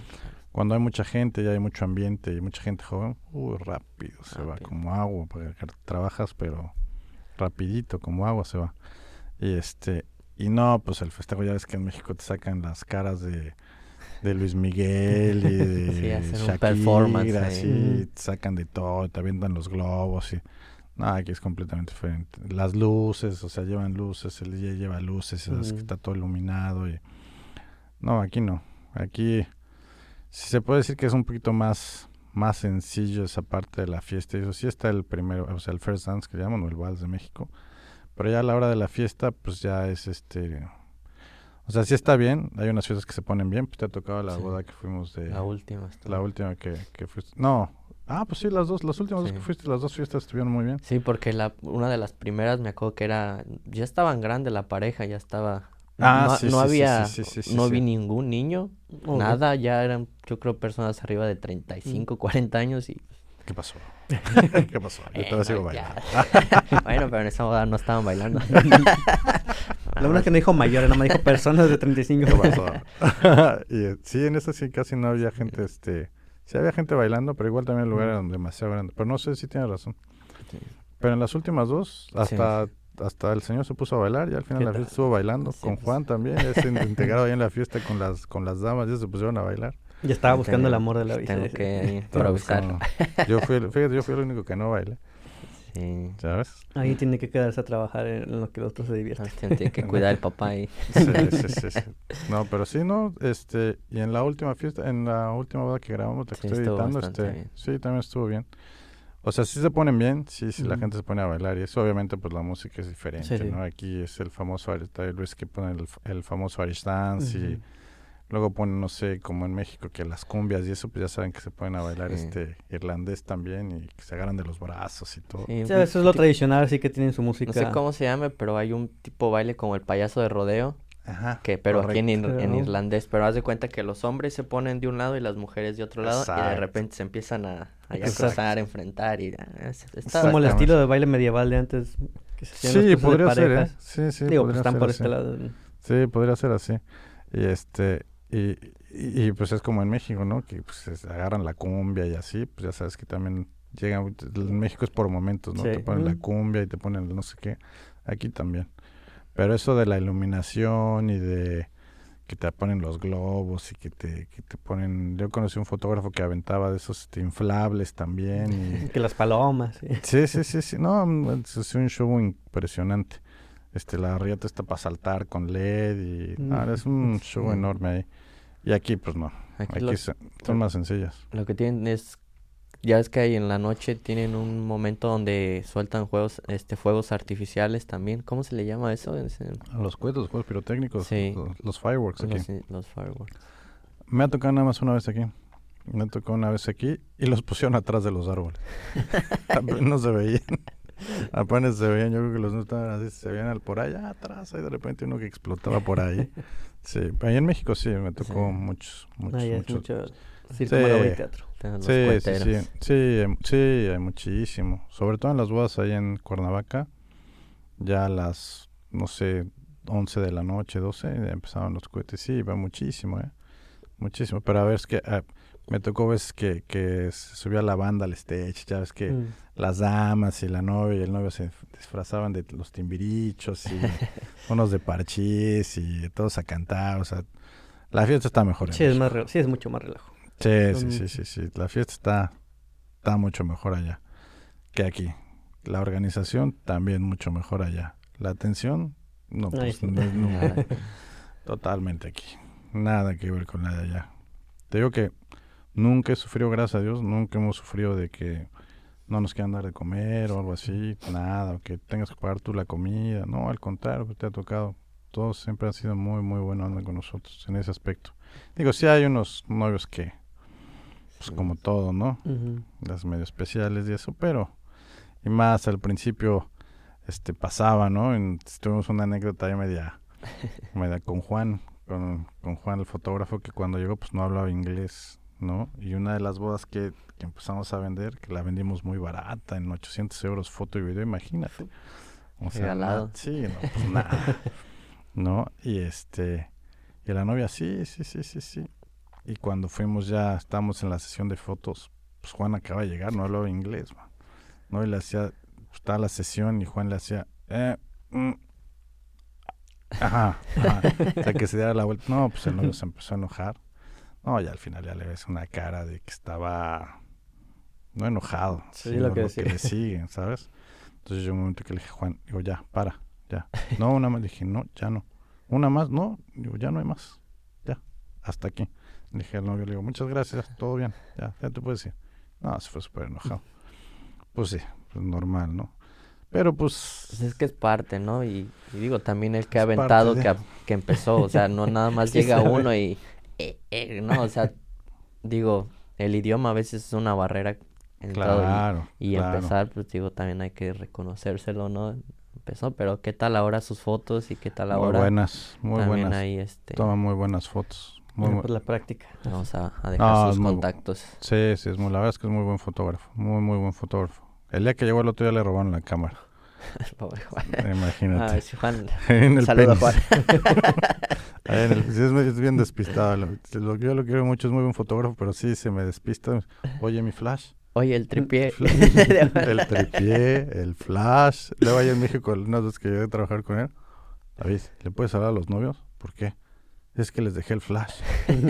Cuando hay mucha gente y hay mucho ambiente y mucha gente joven, uy, rápido se va como agua, porque trabajas pero rapidito como agua se va. Y este y no, pues el festejo ya ves que en México te sacan las caras de de Luis Miguel y de Sí, hacen un Shakira, performance ahí. así, te sacan de todo, te avientan los globos y no, aquí es completamente diferente. Las luces, o sea, llevan luces, el DJ lleva luces, es que Ujú. está todo iluminado y no, aquí no. Aquí sí se puede decir que es un poquito más más sencillo esa parte de la fiesta. Y eso sí está el primero, o sea, el first dance que llaman o el vals de México. Pero ya a la hora de la fiesta, pues ya es este o sea, sí está bien, hay unas fiestas que se ponen bien, pues te ha tocado la Sí. boda que fuimos de La última. estuvo. la última que, que fuiste. No. Ah, pues sí, las dos, las últimas dos que fuiste, las dos fiestas estuvieron muy bien. Sí, porque la, una de las primeras me acuerdo que era, ya estaban grande la pareja, ya estaba, Ah, no, sí, no sí, había, sí, sí, sí, no sí. vi ningún niño, nada, ya eran, yo creo, personas arriba de 35, Mm. 40 años y... ¿Qué pasó? ¿Qué pasó? Yo todavía Bueno, sigo bailando. bueno, pero en esa boda no estaban bailando. Lo bueno es que no dijo mayores, nada más dijo personas de 35. ¿Qué pasó? y eh, sí, en esa sí casi no había gente, este... Sí había gente bailando, pero igual también el lugar era demasiado grande. Pero no sé si tiene razón. Sí. Pero en las últimas dos, hasta, hasta el señor se puso a bailar y al final ¿Qué la fiesta estuvo bailando. Sí, con pues. Juan también, ya se integrado ahí en la fiesta con las, con las damas, ya se pusieron a bailar. Ya estaba buscando el amor de la vida. Tengo que improvisar. yo fui, el- fíjate, yo fui el único que no bailé, Sí. ¿sabes? Ahí tiene que quedarse a trabajar en lo que los otros se divierten. Tiene tiene que cuidar el papá ahí. Sí, sí, sí, sí. No, pero sí, no, este, y en la última fiesta, en la última boda que grabamos, la que Sí, estoy editando, este, bien. sí, también estuvo bien. O sea, sí se ponen bien, sí, sí, la gente se pone a bailar y eso obviamente pues la música es diferente, Sí, sí. ¿no? Aquí es el famoso, vez que pone el, el famoso Irish Dance y. luego ponen, no sé, como en México, que las cumbias y eso, pues ya saben que se ponen a bailar Sí. este irlandés también y que se agarran de los brazos y todo. Sí, Sí, eso es lo tradicional, así que tienen su música. No sé cómo se llame, pero hay un tipo baile como el payaso de rodeo, Ajá. que pero aquí en, irlandés, pero haz de cuenta que los hombres se ponen de un lado y las mujeres de otro lado y de repente se empiezan a, a cruzar, a enfrentar y ah, es- Es está como el bastante- estilo de baile medieval de antes. Que se Sí, de podría ser, ¿eh? Sí, sí, Digo, pues están ser por así. este lado. Sí, podría ser así. Y este, y, y, y, pues es como en México, ¿no? Que pues agarran la cumbia y así, pues ya sabes que también llegan, en México es por momentos, ¿no? Sí. Te ponen la cumbia y te ponen el no sé qué, aquí también. Pero eso de la iluminación y de que te ponen los globos y que te, que te ponen, yo conocí un fotógrafo que aventaba de esos este, inflables también y Que las palomas. sí. Sí, sí, sí, sí. No, es un show impresionante. Este, la riata está para saltar con LED y... Mm. es un show Sí. enorme ahí. Y aquí, pues no. Aquí Aquí lo- se- son más sencillas. Lo que tienen es, ya es que ahí en la noche tienen un momento donde sueltan juegos, este, fuegos artificiales también. ¿Cómo se le llama eso? Es, eh, Los cohetes, los juegos pirotécnicos, Sí. los, los fireworks aquí. los, los fireworks. Me ha tocado nada más una vez aquí. Me ha tocado una vez aquí y los pusieron atrás de los árboles. No se veían. Apenas se veían, yo creo que los no estaban así, se veían al por allá atrás, ahí de repente uno que explotaba por ahí. Sí, ahí en México sí, me tocó Sí. muchos, muchos, muchos. mucho circo, Sí. y teatro. Sí, sí, coheteros. sí, sí, hay- sí, hay muchísimo. Sobre todo en las bodas ahí en Cuernavaca, ya a las, no sé, 11 de la noche, 12, ya empezaban los cohetes. Sí, va muchísimo, ¿eh? Muchísimo. Pero a ver, es que ah, me tocó veces que, que subía la banda al stage, ya ves que Mm. las damas y la novia y el novio se disfrazaban de los timbirichos y unos de parchís y todos a cantar, o sea, la fiesta está mejor. Sí, es más re- sí, es mucho más relajo. Sí, sí, sí, sí, sí. La fiesta está, está mucho mejor allá que aquí. La organización también mucho mejor allá. La atención, no, pues no, no, totalmente aquí. Nada que ver con la de allá. Te digo que nunca he sufrido, gracias a Dios, nunca hemos sufrido de que no nos quieran dar de comer o algo así, nada, o que tengas que pagar tú la comida. No, al contrario, pues, te ha tocado. Todos siempre han sido muy, muy buenos onda con nosotros en ese aspecto. Digo, sí hay unos novios que, pues como todo, ¿no? Las medio especiales y eso, pero, y más al principio, este, pasaba, ¿no? En- tuvimos una anécdota ahí media, media con Juan, con, con Juan el fotógrafo, que cuando llegó, pues no hablaba inglés, ¿no? Y una de las bodas que, que empezamos a vender, que la vendimos muy barata, en 800 euros foto y video, imagínate. O sea, sí, no, pues nada. ¿No? Y este, y la novia, sí, sí, sí, sí, sí. Y cuando fuimos ya, estábamos en la sesión de fotos, pues Juan acaba de llegar, no hablaba inglés, man. ¿no? Y le hacía, estaba la sesión y Juan le hacía, eh, mm, ajá, ajá. O sea, que se diera la vuelta. No, pues el novio se empezó a enojar. No, y al final ya le ves una cara de que estaba, no enojado, Sí, sino lo lo que que, decía. le sigue, ¿sabes? Entonces yo un momento que le dije, Juan, digo, ya, para, ya. No, una más, le dije, no, ya no. Una más, no, digo, ya no hay más. Ya, hasta aquí. Le dije al novio, le digo, muchas gracias, todo bien, ya, ya te puedes ir. No, se fue súper enojado. Pues sí, pues normal, ¿no? Pero pues, Pues es que es parte, ¿no? Y, y digo, también el que ha aventado, de- que, que empezó, o sea, no nada más llega sabe. uno y, eh, eh, no, o sea, digo, el idioma a veces es una barrera en todo y- claro, y, claro. empezar, pues digo, también hay que reconocérselo, ¿no? Empezó, pero ¿qué tal ahora sus fotos y qué tal Muy ahora buenas, muy también buenas. ahí, este, Toma muy buenas fotos. Muy Bueno, bu- pues la práctica. vamos a, a dejar No, sus muy bu- contactos. Sí, sí, es muy, la verdad es que es muy buen fotógrafo, muy, muy buen fotógrafo. El día que llegó el otro día le robaron la cámara, Pobre Juan. imagínate. Ay, sí, Juan. en el Saludo a penis. Juan. En el- es, bien despistado. Lo, lo- yo lo quiero mucho, es muy buen fotógrafo, pero sí se me despista. Oye, mi flash. Oye, el tripié. el tripié, el flash. Luego allá en México, unas veces que llegué a trabajar con él, David, ¿le puedes hablar a los novios? ¿Por qué? Es que les dejé el flash.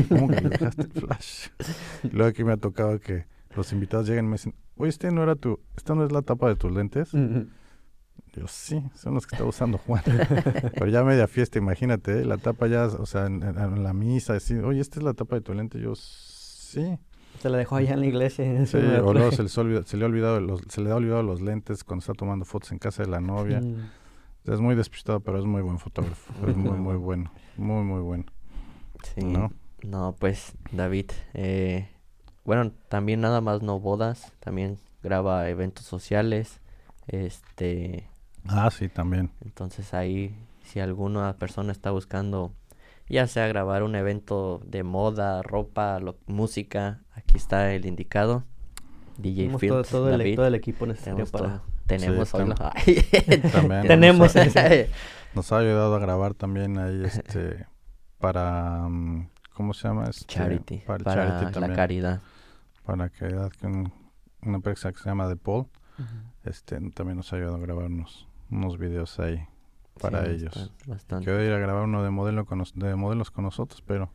¿Cómo que les dejaste el flash? Luego aquí me ha tocado que los invitados lleguen y me dicen, oye, este no era tu, esta no es la tapa de tus lentes. Yo sí, son los que está usando Juan. Pero ya media fiesta, imagínate, ¿eh? la tapa ya, o sea, en, en la misa, decir, oye, esta es la tapa de tu lente. Yo sí. Se la dejó allá en la iglesia. Sí, o luego se, se, le ha olvidado los, se le ha olvidado los lentes cuando está tomando fotos en casa de la novia. Mm. Es muy despistado, pero es muy buen fotógrafo. es muy, muy bueno. Muy, muy bueno. Sí. ¿No? No, pues, David, eh, bueno, también nada más no bodas, también graba eventos sociales, este... Ah, sí, también. Entonces ahí, si alguna persona está buscando, ya sea grabar un evento de moda, ropa, música, aquí está el indicado. DJ Film. Todo, el, todo, el, equipo necesario para... tenemos hoy también tenemos nos ha, ayudado a grabar también ahí este para mm, ¿cómo se llama? Este, charity para, charity la caridad para la caridad con una empresa que se llama The Paul este también nos ha ayudado a grabar unos, videos ahí para ellos bastante. Quiero ir a grabar uno de modelo con de modelos con nosotros pero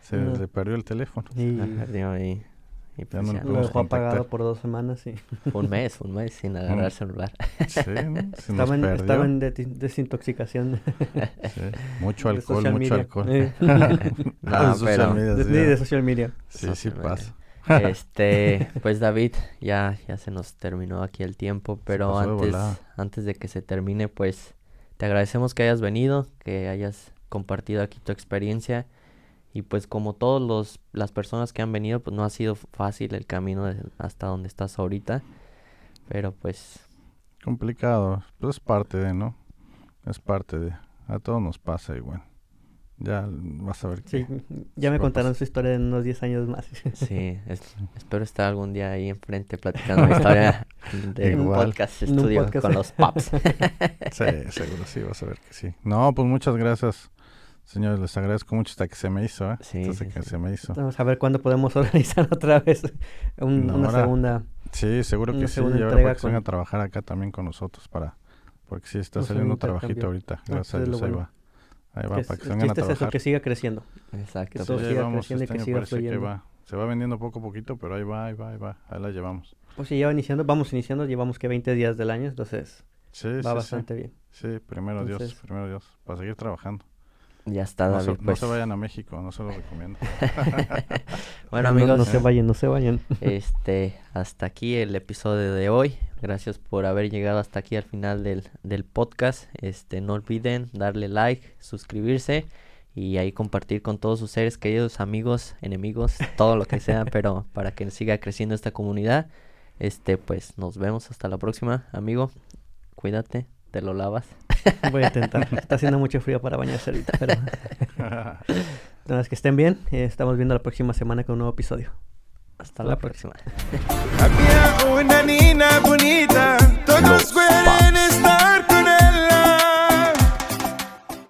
se le perdió el teléfono y... se perdió ahí y pues lo dejó apagado por dos semanas y... un mes, un mes sin agarrar celular. Sí, estaba, en, estaba, en, desintoxicación. Sí. Mucho alcohol, mucho alcohol. no, de pero... Media, de, de, social media. Sí, sí pasa. Este, pues David, ya, ya se nos terminó aquí el tiempo, pero antes, antes de que se termine, pues te agradecemos que hayas venido, que hayas compartido aquí tu experiencia y pues como todas las personas que han venido, pues no ha sido fácil el camino hasta donde estás ahorita. Pero pues... Complicado, pues es parte de, ¿no? Es parte de... A todos nos pasa igual. Ya vas a ver que... Sí, ya me contaron su historia en unos 10 años más. Sí, espero estar algún día ahí enfrente platicando la historia de un podcast estudio con los pops. sí, seguro sí, vas a ver que sí. No, pues muchas gracias Señores, les agradezco mucho hasta que se me hizo, ¿eh? Sí, que se me hizo. Vamos a ver cuándo podemos organizar otra vez una segunda. Sí, seguro que sí. Y ahora para que vengan a trabajar acá también con nosotros para, porque sí está saliendo un trabajito ahorita. Ah, Gracias a Dios ahí va. Ahí va, para que se vengan a trabajar. Es eso, que siga creciendo. Exacto. Que siga creciendo y que siga fluyendo. Va. Se va vendiendo poco a poquito, pero ahí va, ahí va, ahí va. Ahí la llevamos. Pues sí, ya va iniciando, vamos iniciando, llevamos que 20 días del año, entonces sí, va bastante bien. Sí, primero Dios, primero Dios, para seguir trabajando. Ya está, David. No se, pues. no se vayan a México, no se lo recomiendo. bueno, amigos. No, se vayan, no se vayan. este, hasta aquí el episodio de hoy. Gracias por haber llegado hasta aquí al final del, del podcast. Este, no olviden darle like, suscribirse y ahí compartir con todos sus seres queridos, amigos, enemigos, todo lo que sea, pero para que siga creciendo esta comunidad. Este, pues nos vemos hasta la próxima, amigo. Cuídate, te lo lavas. Voy a intentar. Está haciendo mucho frío para bañarse ahorita, pero... Nada más que estén bien. Eh, estamos viendo la próxima semana con un nuevo episodio. Hasta la próxima.